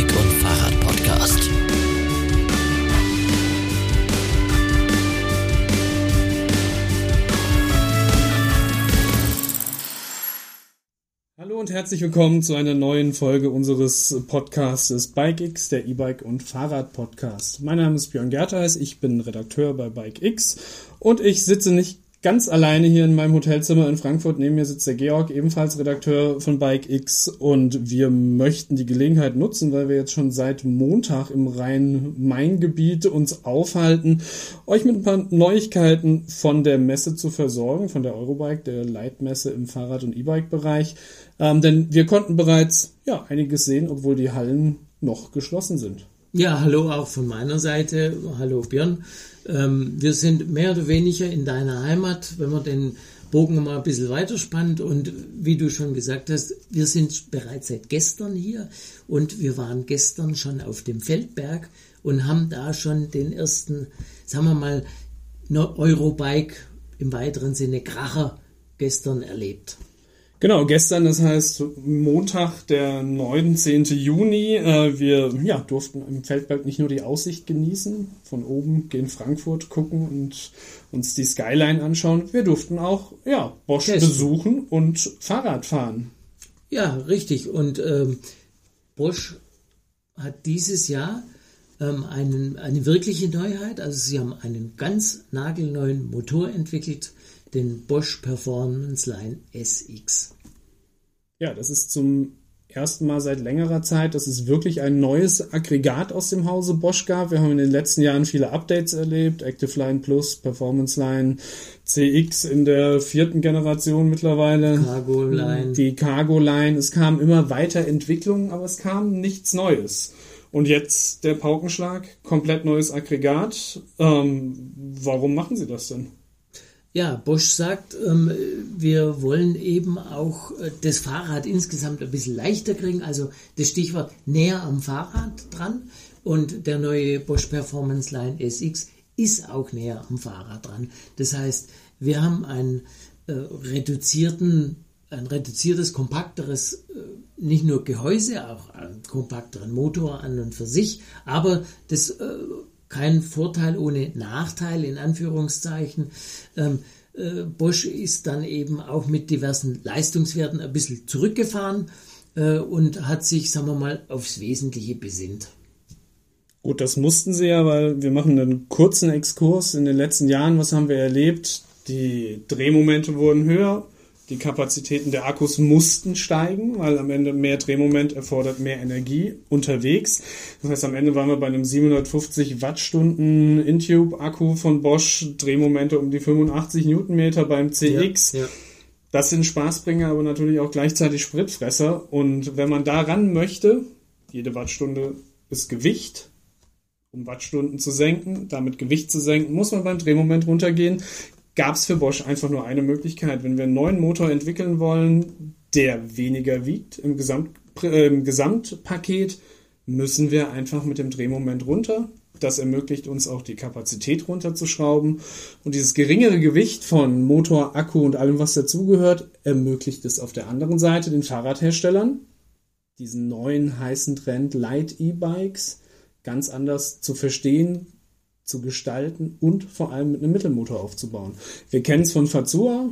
E-Bike und Fahrrad Podcast. Hallo und herzlich willkommen zu einer neuen Folge unseres Podcastes BikeX, der E-Bike und Fahrrad Podcast. Mein Name ist Björn Gertheis, ich bin Redakteur bei BikeX und ich sitze nicht ganz alleine hier in meinem Hotelzimmer in Frankfurt. Neben mir sitzt der Georg, ebenfalls Redakteur von Bike X. Und wir möchten die Gelegenheit nutzen, weil wir jetzt schon seit Montag im Rhein-Main-Gebiet uns aufhalten, euch mit ein paar Neuigkeiten von der Messe zu versorgen, von der Eurobike, der Leitmesse im Fahrrad- und E-Bike-Bereich. Ähm, denn wir konnten bereits ja, einiges sehen, obwohl die Hallen noch geschlossen sind. Ja, hallo auch von meiner Seite. Hallo Björn. Ähm, wir sind mehr oder weniger in deiner Heimat, wenn man den Bogen mal ein bisschen weiterspannt. Und wie du schon gesagt hast, wir sind bereits seit gestern hier und wir waren gestern schon auf dem Feldberg und haben da schon den ersten, sagen wir mal, Eurobike im weiteren Sinne Kracher gestern erlebt. Genau, gestern, das heißt Montag, der 19. Juni. Äh, wir ja, durften im Feldberg nicht nur die Aussicht genießen, von oben gehen Frankfurt gucken und uns die Skyline anschauen. Wir durften auch ja, Bosch Testen. besuchen und Fahrrad fahren. Ja, richtig. Und ähm, Bosch hat dieses Jahr ähm, einen, eine wirkliche Neuheit. Also sie haben einen ganz nagelneuen Motor entwickelt den Bosch Performance Line SX. Ja, das ist zum ersten Mal seit längerer Zeit, dass es wirklich ein neues Aggregat aus dem Hause Bosch gab. Wir haben in den letzten Jahren viele Updates erlebt. Active Line Plus, Performance Line, CX in der vierten Generation mittlerweile. Cargo Line. Die Cargo Line. Es kamen immer weiter Entwicklungen, aber es kam nichts Neues. Und jetzt der Paukenschlag, komplett neues Aggregat. Ähm, warum machen Sie das denn? Ja, Bosch sagt, ähm, wir wollen eben auch äh, das Fahrrad insgesamt ein bisschen leichter kriegen, also das Stichwort näher am Fahrrad dran. Und der neue Bosch Performance Line SX ist auch näher am Fahrrad dran. Das heißt, wir haben einen äh, reduzierten, ein reduziertes, kompakteres, äh, nicht nur Gehäuse, auch einen kompakteren Motor an und für sich, aber das äh, kein Vorteil ohne Nachteil, in Anführungszeichen. Ähm, äh, Bosch ist dann eben auch mit diversen Leistungswerten ein bisschen zurückgefahren äh, und hat sich, sagen wir mal, aufs Wesentliche besinnt. Gut, das mussten sie ja, weil wir machen einen kurzen Exkurs in den letzten Jahren. Was haben wir erlebt? Die Drehmomente wurden höher, die Kapazitäten der Akkus mussten steigen, weil am Ende mehr Drehmoment erfordert mehr Energie unterwegs. Das heißt, am Ende waren wir bei einem 750 Wattstunden Intube-Akku von Bosch, Drehmomente um die 85 Newtonmeter beim CX. Ja, ja. Das sind Spaßbringer, aber natürlich auch gleichzeitig Spritfresser. Und wenn man daran möchte, jede Wattstunde ist Gewicht, um Wattstunden zu senken, damit Gewicht zu senken, muss man beim Drehmoment runtergehen gab es für Bosch einfach nur eine Möglichkeit. Wenn wir einen neuen Motor entwickeln wollen, der weniger wiegt im, Gesamt, äh, im Gesamtpaket, müssen wir einfach mit dem Drehmoment runter. Das ermöglicht uns auch die Kapazität runterzuschrauben. Und dieses geringere Gewicht von Motor, Akku und allem, was dazugehört, ermöglicht es auf der anderen Seite den Fahrradherstellern, diesen neuen heißen Trend Light E-Bikes ganz anders zu verstehen, zu gestalten und vor allem mit einem Mittelmotor aufzubauen. Wir kennen es von Fazua,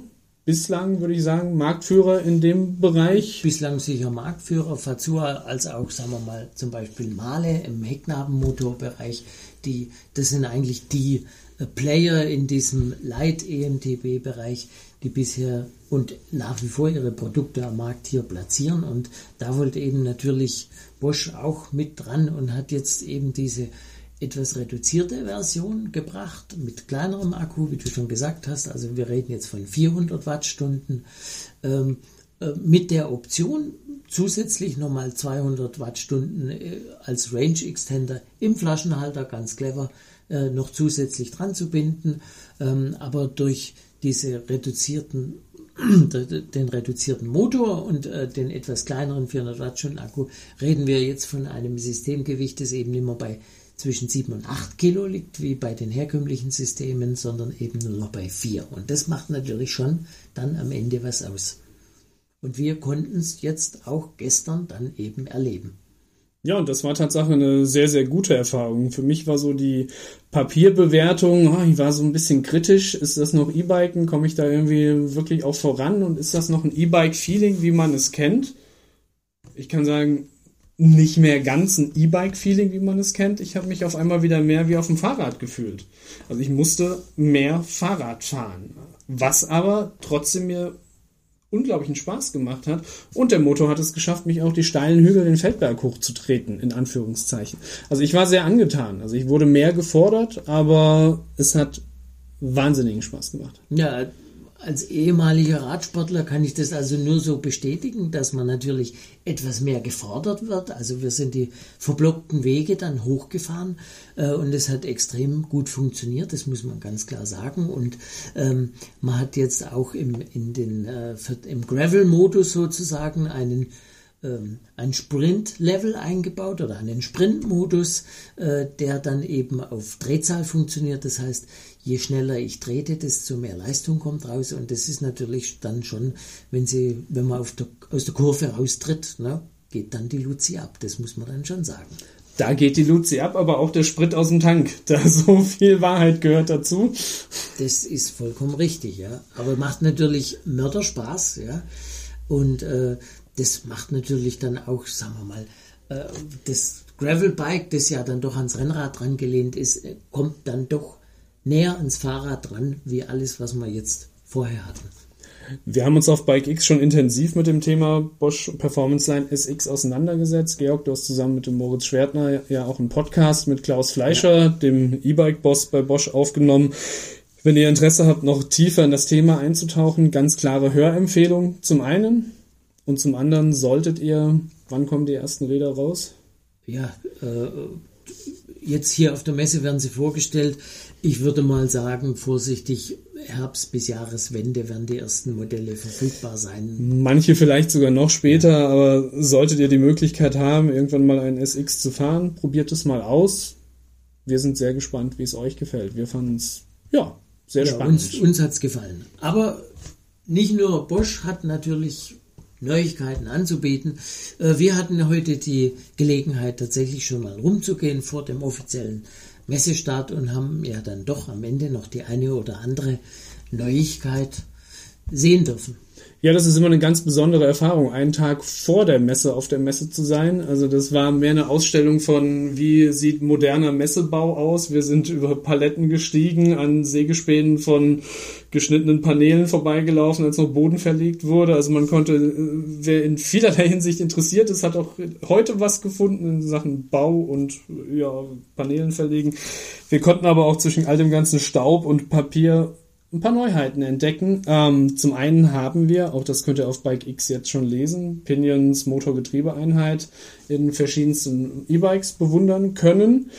bislang würde ich sagen Marktführer in dem Bereich. Bislang sicher Marktführer, Fazua als auch, sagen wir mal, zum Beispiel Male im Hecknabenmotorbereich. Die, das sind eigentlich die äh, Player in diesem Light-EMTB-Bereich, die bisher und nach wie vor ihre Produkte am Markt hier platzieren. Und da wollte eben natürlich Bosch auch mit dran und hat jetzt eben diese etwas reduzierte Version gebracht mit kleinerem Akku, wie du schon gesagt hast. Also wir reden jetzt von 400 Wattstunden ähm, äh, mit der Option zusätzlich nochmal 200 Wattstunden äh, als Range Extender im Flaschenhalter, ganz clever, äh, noch zusätzlich dran zu binden. Ähm, aber durch diese reduzierten den reduzierten Motor und äh, den etwas kleineren 400 Wattstunden Akku reden wir jetzt von einem Systemgewicht, das eben immer bei zwischen 7 und 8 Kilo liegt, wie bei den herkömmlichen Systemen, sondern eben nur noch bei 4. Und das macht natürlich schon dann am Ende was aus. Und wir konnten es jetzt auch gestern dann eben erleben. Ja, und das war tatsächlich eine sehr, sehr gute Erfahrung. Für mich war so die Papierbewertung, oh, ich war so ein bisschen kritisch. Ist das noch E-Biken? Komme ich da irgendwie wirklich auch voran? Und ist das noch ein E-Bike-Feeling, wie man es kennt? Ich kann sagen, nicht mehr ganz ein E-Bike-Feeling, wie man es kennt. Ich habe mich auf einmal wieder mehr wie auf dem Fahrrad gefühlt. Also ich musste mehr Fahrrad fahren. Was aber trotzdem mir unglaublichen Spaß gemacht hat. Und der Motor hat es geschafft, mich auch die steilen Hügel den Feldberg hochzutreten, in Anführungszeichen. Also ich war sehr angetan. Also ich wurde mehr gefordert, aber es hat wahnsinnigen Spaß gemacht. Ja, als ehemaliger Radsportler kann ich das also nur so bestätigen, dass man natürlich etwas mehr gefordert wird. Also wir sind die verblockten Wege dann hochgefahren äh, und es hat extrem gut funktioniert, das muss man ganz klar sagen. Und ähm, man hat jetzt auch im, äh, im Gravel-Modus sozusagen einen ähm, ein Sprint-Level eingebaut oder einen Sprint-Modus, äh, der dann eben auf Drehzahl funktioniert. Das heißt, je schneller ich trete, desto mehr Leistung kommt raus. Und das ist natürlich dann schon, wenn sie, wenn man der, aus der Kurve raustritt, ne, geht dann die Luzi ab. Das muss man dann schon sagen. Da geht die Luzi ab, aber auch der Sprit aus dem Tank. Da so viel Wahrheit gehört dazu. Das ist vollkommen richtig, ja. Aber macht natürlich Mörderspaß, ja. Und äh, das macht natürlich dann auch, sagen wir mal, äh, das Gravelbike, das ja dann doch ans Rennrad dran gelehnt ist, äh, kommt dann doch näher ans Fahrrad dran, wie alles, was wir jetzt vorher hatten. Wir haben uns auf Bike X schon intensiv mit dem Thema Bosch Performance Line SX auseinandergesetzt. Georg, du hast zusammen mit dem Moritz Schwertner ja auch einen Podcast mit Klaus Fleischer, ja. dem E-Bike-Boss bei Bosch, aufgenommen. Wenn ihr Interesse habt, noch tiefer in das Thema einzutauchen, ganz klare Hörempfehlung zum einen. Und zum anderen solltet ihr, wann kommen die ersten Räder raus? Ja, äh, jetzt hier auf der Messe werden sie vorgestellt. Ich würde mal sagen, vorsichtig, Herbst bis Jahreswende werden die ersten Modelle verfügbar sein. Manche vielleicht sogar noch später, ja. aber solltet ihr die Möglichkeit haben, irgendwann mal einen SX zu fahren, probiert es mal aus. Wir sind sehr gespannt, wie es euch gefällt. Wir fanden es, ja, sehr ja, spannend. Uns, uns hat es gefallen. Aber nicht nur Bosch hat natürlich Neuigkeiten anzubieten. Äh, wir hatten heute die Gelegenheit, tatsächlich schon mal rumzugehen vor dem offiziellen Messestart und haben ja dann doch am Ende noch die eine oder andere Neuigkeit sehen dürfen. Ja, das ist immer eine ganz besondere Erfahrung, einen Tag vor der Messe auf der Messe zu sein. Also das war mehr eine Ausstellung von, wie sieht moderner Messebau aus. Wir sind über Paletten gestiegen, an Sägespänen von geschnittenen Paneelen vorbeigelaufen, als noch Boden verlegt wurde. Also man konnte, äh, wer in vielerlei Hinsicht interessiert ist, hat auch heute was gefunden in Sachen Bau und ja, Paneelen verlegen. Wir konnten aber auch zwischen all dem ganzen Staub und Papier ein paar Neuheiten entdecken. Ähm, zum einen haben wir, auch das könnt ihr auf Bike X jetzt schon lesen, Pinions Motorgetriebeeinheit in verschiedensten E-Bikes bewundern können.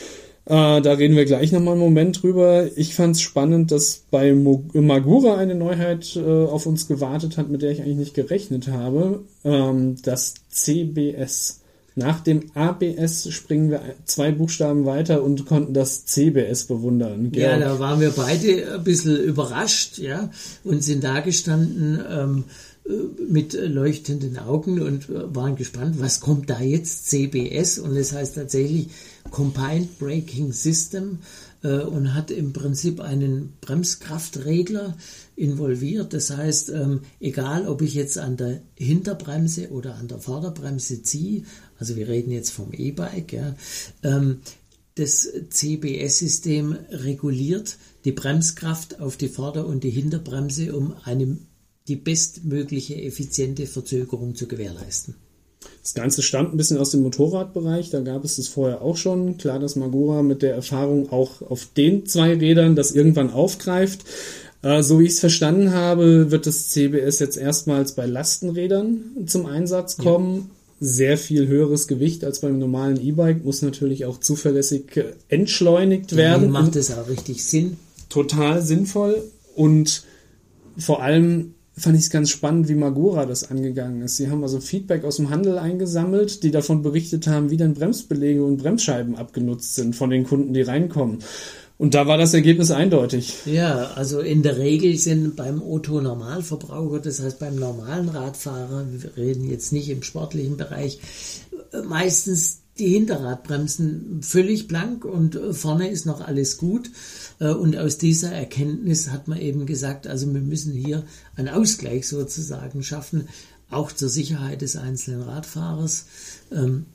Äh, da reden wir gleich nochmal einen Moment drüber. Ich fand es spannend, dass bei Magura eine Neuheit äh, auf uns gewartet hat, mit der ich eigentlich nicht gerechnet habe. Ähm, das CBS. Nach dem ABS springen wir zwei Buchstaben weiter und konnten das CBS bewundern. Georg. Ja, da waren wir beide ein bisschen überrascht, ja, und sind da gestanden ähm, äh, mit leuchtenden Augen und waren gespannt, was kommt da jetzt CBS und es heißt tatsächlich Combined Braking System äh, und hat im Prinzip einen Bremskraftregler involviert. Das heißt, ähm, egal ob ich jetzt an der Hinterbremse oder an der Vorderbremse ziehe, also wir reden jetzt vom E-Bike, ja, ähm, das CBS-System reguliert die Bremskraft auf die Vorder- und die Hinterbremse, um eine, die bestmögliche effiziente Verzögerung zu gewährleisten. Das Ganze stammt ein bisschen aus dem Motorradbereich, da gab es es vorher auch schon. Klar, dass Magura mit der Erfahrung auch auf den zwei Rädern das irgendwann aufgreift. Äh, so wie ich es verstanden habe, wird das CBS jetzt erstmals bei Lastenrädern zum Einsatz kommen. Ja. Sehr viel höheres Gewicht als beim normalen E-Bike, muss natürlich auch zuverlässig äh, entschleunigt werden. Ja, macht es auch richtig Sinn. Total sinnvoll und vor allem fand ich es ganz spannend, wie Magura das angegangen ist. Sie haben also Feedback aus dem Handel eingesammelt, die davon berichtet haben, wie denn Bremsbelege und Bremsscheiben abgenutzt sind von den Kunden, die reinkommen. Und da war das Ergebnis eindeutig. Ja, also in der Regel sind beim Otto-Normalverbraucher, das heißt beim normalen Radfahrer, wir reden jetzt nicht im sportlichen Bereich, meistens die Hinterradbremsen völlig blank und vorne ist noch alles gut. Und aus dieser Erkenntnis hat man eben gesagt, also wir müssen hier einen Ausgleich sozusagen schaffen, auch zur Sicherheit des einzelnen Radfahrers. Ähm,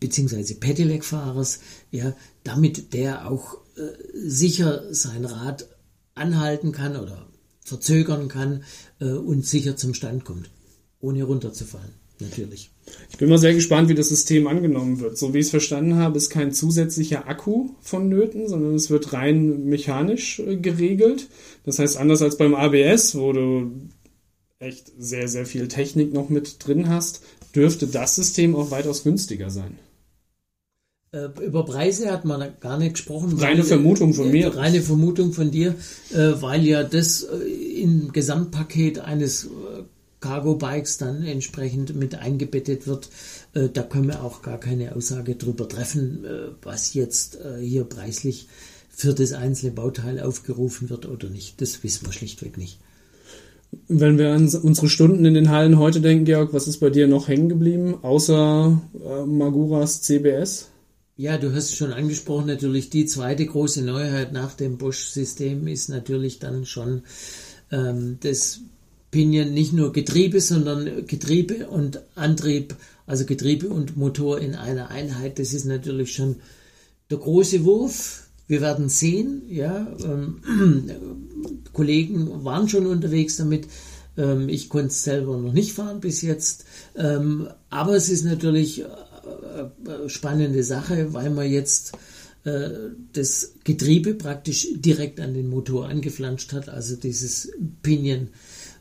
beziehungsweise Pedelec-Fahrers, ja, damit der auch sicher sein Rad anhalten kann oder verzögern kann äh, und sicher zum Stand kommt, ohne runterzufallen, natürlich. Ich bin mal sehr gespannt, wie das System angenommen wird. So wie ich es verstanden habe, ist kein zusätzlicher Akku vonnöten, sondern es wird rein mechanisch äh, geregelt. Das heißt, anders als beim ABS, wo du echt sehr, sehr viel Technik noch mit drin hast, dürfte das System auch weitaus günstiger sein. Äh, über Preise hat man gar nicht gesprochen. Reine weil, Vermutung von mir. Reine Vermutung von dir, äh, weil ja das äh, im Gesamtpaket eines Cargo-Bikes dann entsprechend mit eingebettet wird. Da können wir auch gar keine Aussage drüber treffen, was jetzt hier preislich für das einzelne Bauteil aufgerufen wird oder nicht. Das wissen wir schlichtweg nicht. Wenn wir an unsere Stunden in den Hallen heute denken, Georg, was ist bei dir noch hängen geblieben, außer äh, Maguras CBS? Ja, du hast es schon angesprochen, natürlich die zweite große Neuheit nach dem Bosch-System ist natürlich dann schon ähm, das Pinion nicht nur Getriebe, sondern Getriebe und Antrieb, also Getriebe und Motor in einer Einheit. Das ist natürlich schon der große Wurf wir werden sehen, ja, ähm, Kollegen waren schon unterwegs damit. Ähm, ich konnte es selber noch nicht fahren bis jetzt. Ähm, aber es ist natürlich spannende Sache, weil man jetzt äh, das Getriebe praktisch direkt an den Motor angeflanscht hat, also dieses Pinion.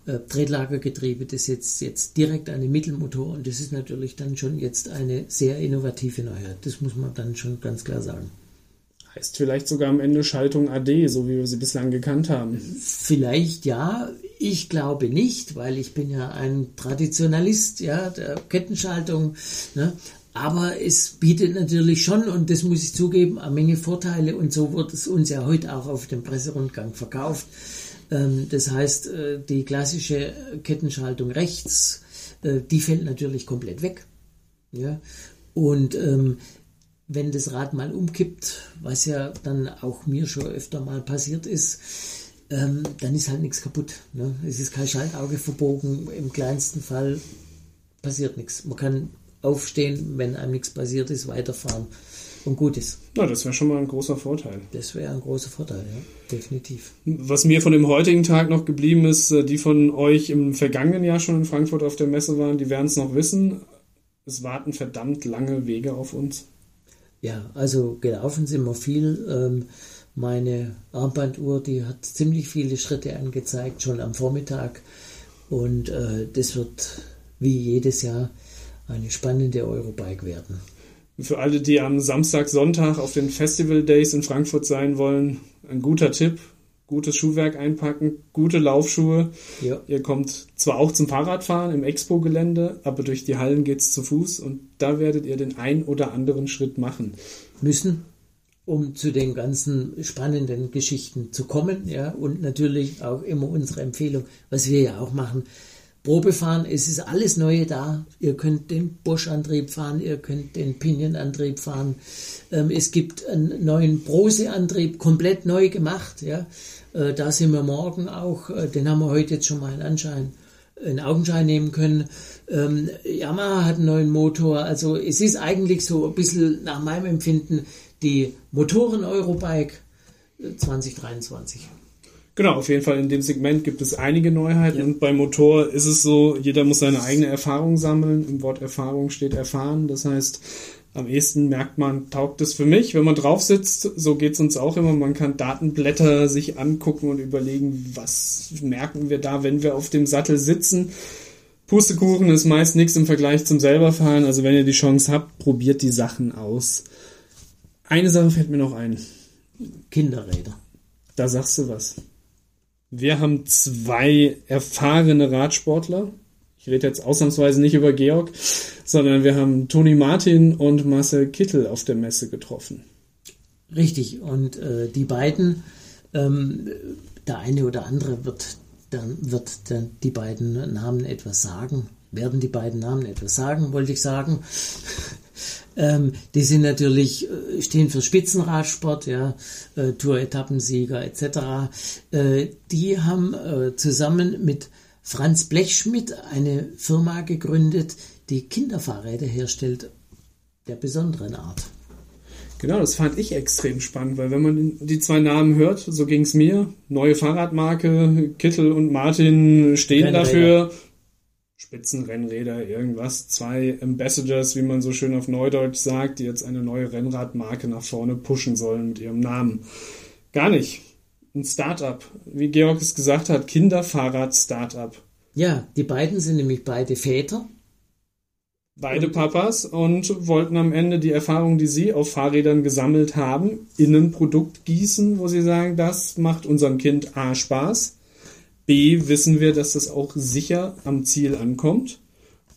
Äh, Tretlagergetriebe, das jetzt, jetzt direkt an den Mittelmotor und das ist natürlich dann schon jetzt eine sehr innovative Neuheit. Das muss man dann schon ganz klar sagen. Heißt vielleicht sogar am Ende Schaltung AD, so wie wir sie bislang gekannt haben. Vielleicht ja, ich glaube nicht, weil ich bin ja ein Traditionalist, ja, der Kettenschaltung. Ne? Aber es bietet natürlich schon, und das muss ich zugeben, eine Menge Vorteile. Und so wird es uns ja heute auch auf dem Presserundgang verkauft. Ähm, das heißt, äh, die klassische Kettenschaltung rechts, äh, die fällt natürlich komplett weg. Und ähm, wenn das Rad mal umkippt, was ja dann auch mir schon öfter mal passiert ist, ähm, dann ist halt nichts kaputt. Ne? Es ist kein Schaltauge verbogen, im kleinsten Fall passiert nichts. Man kann aufstehen, wenn einem nichts passiert ist, weiterfahren und gut ist. Na, das wäre schon mal ein großer Vorteil. Das wäre ein großer Vorteil, ja, definitiv. Was mir von dem heutigen Tag noch geblieben ist, äh, die von euch im vergangenen Jahr schon in Frankfurt auf der Messe waren, die werden es noch wissen. Es warten verdammt lange Wege auf uns. Ja, also gelaufen sind wir viel. Ähm, meine Armbanduhr, die hat ziemlich viele Schritte angezeigt, schon am Vormittag. Und äh, das wird wie jedes Jahr eine spannende Eurobike werden. Für alle, die am Samstag, Sonntag auf den Festival Days in Frankfurt sein wollen, ein guter Tipp gutes Schuhwerk einpacken, gute Laufschuhe. Ja. Ihr kommt zwar auch zum Fahrradfahren im Expo-Gelände, aber durch die Hallen geht es zu Fuß und da werdet ihr den ein oder anderen Schritt machen. Müssen, um zu den ganzen spannenden Geschichten zu kommen, ja, und natürlich auch immer unsere Empfehlung, was wir ja auch machen, Probe fahren, es ist alles Neue da. Ihr könnt den Bosch-Antrieb fahren, ihr könnt den Pinion-Antrieb fahren. Ähm, es gibt einen neuen Brose-Antrieb, komplett neu gemacht. Ja. Äh, da sind wir morgen auch, äh, den haben wir heute jetzt schon mal in Anschein, in Augenschein nehmen können. Ähm, Yamaha hat einen neuen Motor. Also es ist eigentlich so ein bisschen nach meinem Empfinden die Motoren-Eurobike 2023. Genau, auf jeden Fall in dem Segment gibt es einige Neuheiten ja. und beim Motor ist es so, jeder muss seine eigene Erfahrung sammeln. Im Wort Erfahrung steht erfahren. Das heißt, am ehesten merkt man, taugt es für mich, wenn man drauf sitzt. So geht es uns auch immer. Man kann Datenblätter sich angucken und überlegen, was merken wir da, wenn wir auf dem Sattel sitzen. Pustekuchen ist meist nichts im Vergleich zum selberfahren. Also wenn ihr die Chance habt, probiert die Sachen aus. Eine Sache fällt mir noch ein. Kinderräder. Da sagst du was. Wir haben zwei erfahrene Radsportler. Ich rede jetzt ausnahmsweise nicht über Georg, sondern wir haben Toni Martin und Marcel Kittel auf der Messe getroffen. Richtig, und äh, die beiden, ähm, der eine oder andere wird dann wird dann die beiden Namen etwas sagen, werden die beiden Namen etwas sagen, wollte ich sagen. Ähm, die sind natürlich, äh, stehen für Spitzenradsport, ja, äh, Tour-Etappensieger etc. Äh, die haben äh, zusammen mit Franz Blechschmidt eine Firma gegründet, die Kinderfahrräder herstellt, der besonderen Art. Genau, das fand ich extrem spannend, weil wenn man die zwei Namen hört, so ging es mir, neue Fahrradmarke, Kittel und Martin stehen Rennräder. dafür, Spitzenrennräder, irgendwas, zwei Ambassadors, wie man so schön auf Neudeutsch sagt, die jetzt eine neue Rennradmarke nach vorne pushen sollen mit ihrem Namen. Gar nicht. Ein Startup, wie Georg es gesagt hat, Kinderfahrrad-Startup. Ja, die beiden sind nämlich beide Väter. Beide Papas und wollten am Ende die Erfahrung, die sie auf Fahrrädern gesammelt haben, in ein Produkt gießen, wo sie sagen, das macht unserem Kind A Spaß, B wissen wir, dass das auch sicher am Ziel ankommt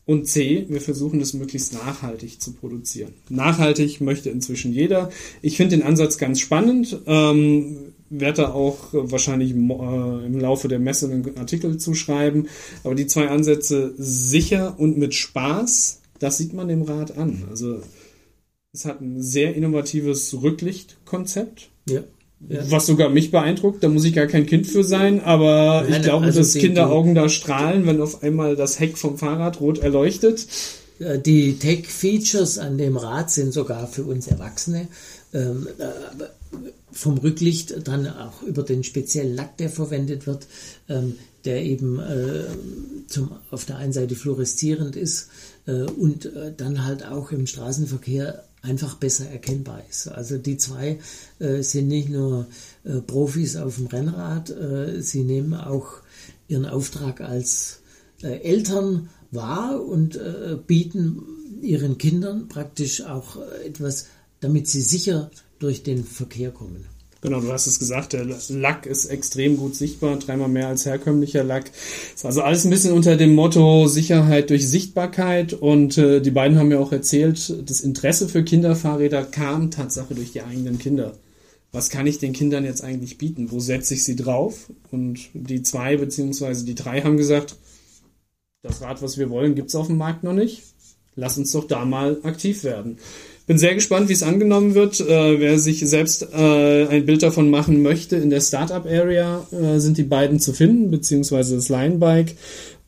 und C, wir versuchen das möglichst nachhaltig zu produzieren. Nachhaltig möchte inzwischen jeder. Ich finde den Ansatz ganz spannend. Ähm, werde da auch wahrscheinlich äh, im Laufe der Messe einen Artikel zuschreiben. Aber die zwei Ansätze sicher und mit Spaß, das sieht man dem Rad an. Also es hat ein sehr innovatives Rücklichtkonzept, Ja. Ja. was sogar mich beeindruckt. Da muss ich gar kein Kind für sein, aber Nein, ich glaube, also dass Kinderaugen da strahlen, wenn auf einmal das Heck vom Fahrrad rot erleuchtet. Äh, Die Tech-Features an dem Rad sind sogar für uns Erwachsene. Ähm, äh, vom Rücklicht dann auch über den speziellen Lack, der verwendet wird, ähm, der eben äh, zum, auf der einen Seite fluoreszierend ist äh, und äh, dann halt auch im Straßenverkehr einfach besser erkennbar ist. Also die zwei äh, sind nicht nur äh, Profis auf dem Rennrad, äh, sie nehmen auch ihren Auftrag als äh, Eltern wahr und äh, bieten ihren Kindern praktisch auch äh, etwas, damit sie sicher durch den Verkehr kommen. Genau, du hast es gesagt, der Lack ist extrem gut sichtbar, dreimal mehr als herkömmlicher Lack. Ist also alles ein bisschen unter dem Motto Sicherheit durch Sichtbarkeit und äh, die beiden haben mir auch erzählt, das Interesse für Kinderfahrräder kam Tatsache durch die eigenen Kinder. Was kann ich den Kindern jetzt eigentlich bieten? Wo setze ich sie drauf? Und die zwei beziehungsweise die drei haben gesagt, das Rad, was wir wollen, gibt's auf dem Markt noch nicht. Lass uns doch da mal aktiv werden. Bin sehr gespannt, wie es angenommen wird. Äh, wer sich selbst äh, ein Bild davon machen möchte, in der Startup-Area äh, sind die beiden zu finden, beziehungsweise das Linebike.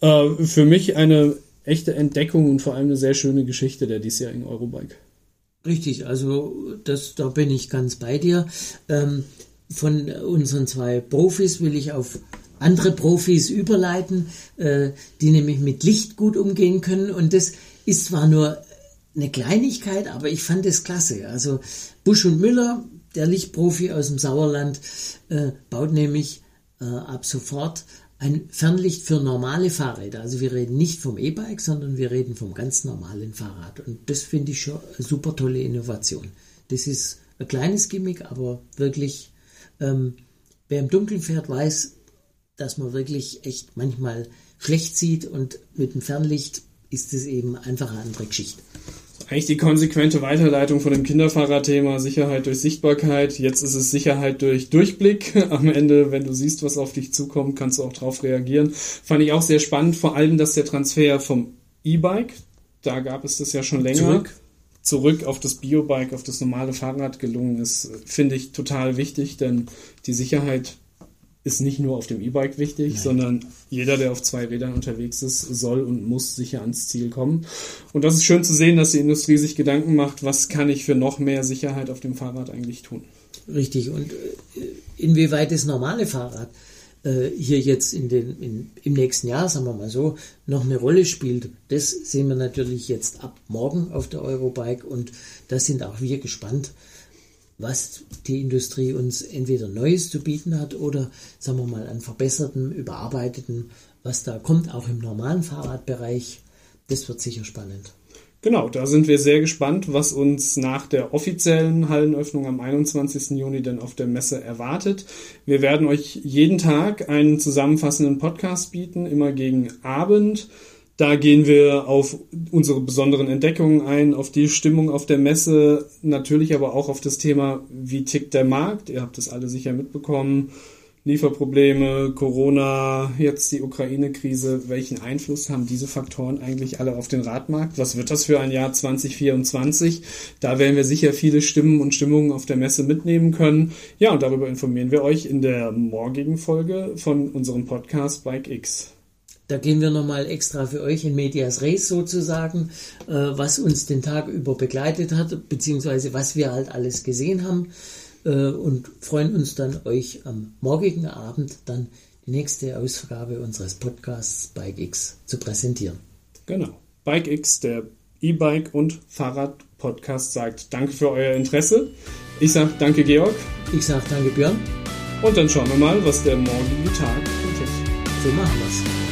Äh, für mich eine echte Entdeckung und vor allem eine sehr schöne Geschichte der diesjährigen Eurobike. Richtig, also das, da bin ich ganz bei dir. Ähm, von unseren zwei Profis will ich auf andere Profis überleiten, äh, die nämlich mit Licht gut umgehen können. Und das ist zwar nur eine Kleinigkeit, aber ich fand es klasse. Also Busch und Müller, der Lichtprofi aus dem Sauerland, äh, baut nämlich äh, ab sofort ein Fernlicht für normale Fahrräder. Also wir reden nicht vom E-Bike, sondern wir reden vom ganz normalen Fahrrad. Und das finde ich schon eine super tolle Innovation. Das ist ein kleines Gimmick, aber wirklich, ähm, wer im Dunkeln fährt, weiß, dass man wirklich echt manchmal schlecht sieht und mit dem Fernlicht ist es eben einfach eine andere Geschichte. Eigentlich die konsequente Weiterleitung von dem Kinderfahrradthema Sicherheit durch Sichtbarkeit. Jetzt ist es Sicherheit durch Durchblick. Am Ende, wenn du siehst, was auf dich zukommt, kannst du auch darauf reagieren. Fand ich auch sehr spannend, vor allem, dass der Transfer vom E-Bike, da gab es das ja schon länger, Zurück. zurück auf das Biobike, auf das normale Fahrrad gelungen ist, finde ich total wichtig, denn die Sicherheit ist nicht nur auf dem E-Bike wichtig, sondern jeder, der auf zwei Rädern unterwegs ist, soll und muss sicher ans Ziel kommen. Und das ist schön zu sehen, dass die Industrie sich Gedanken macht, was kann ich für noch mehr Sicherheit auf dem Fahrrad eigentlich tun. Richtig. Und äh, inwieweit das normale Fahrrad äh, hier jetzt in den, in, im nächsten Jahr, sagen wir mal so, noch eine Rolle spielt, das sehen wir natürlich jetzt ab morgen auf der Eurobike und da sind auch wir gespannt, was die Industrie uns entweder Neues zu bieten hat oder, sagen wir mal, an verbessertem, überarbeitetem, was da kommt, auch im normalen Fahrradbereich. Das wird sicher spannend. Genau, da sind wir sehr gespannt, was uns nach der offiziellen Hallenöffnung am 21. Juni denn auf der Messe erwartet. Wir werden euch jeden Tag einen zusammenfassenden Podcast bieten, immer gegen Abend. Da gehen wir auf unsere besonderen Entdeckungen ein, auf die Stimmung auf der Messe, natürlich aber auch auf das Thema, wie tickt der Markt. Ihr habt es alle sicher mitbekommen. Lieferprobleme, Corona, jetzt die Ukraine-Krise. Welchen Einfluss haben diese Faktoren eigentlich alle auf den Radmarkt? Was wird das für ein Jahr 2024? Da werden wir sicher viele Stimmen und Stimmungen auf der Messe mitnehmen können. Ja, und darüber informieren wir euch in der morgigen Folge von unserem Podcast Bike X. Da gehen wir nochmal extra für euch in Medias Res sozusagen, äh, was uns den Tag über begleitet hat, beziehungsweise was wir halt alles gesehen haben äh, und freuen uns dann, euch am morgigen Abend dann die nächste Ausgabe unseres Podcasts Bike X zu präsentieren. Genau. Bike X, der E-Bike und Fahrrad-Podcast, sagt Danke für euer Interesse. Ich sage Danke, Georg. Ich sage Danke, Björn. Und dann schauen wir mal, was der morgige Tag bringt. So machen wir es.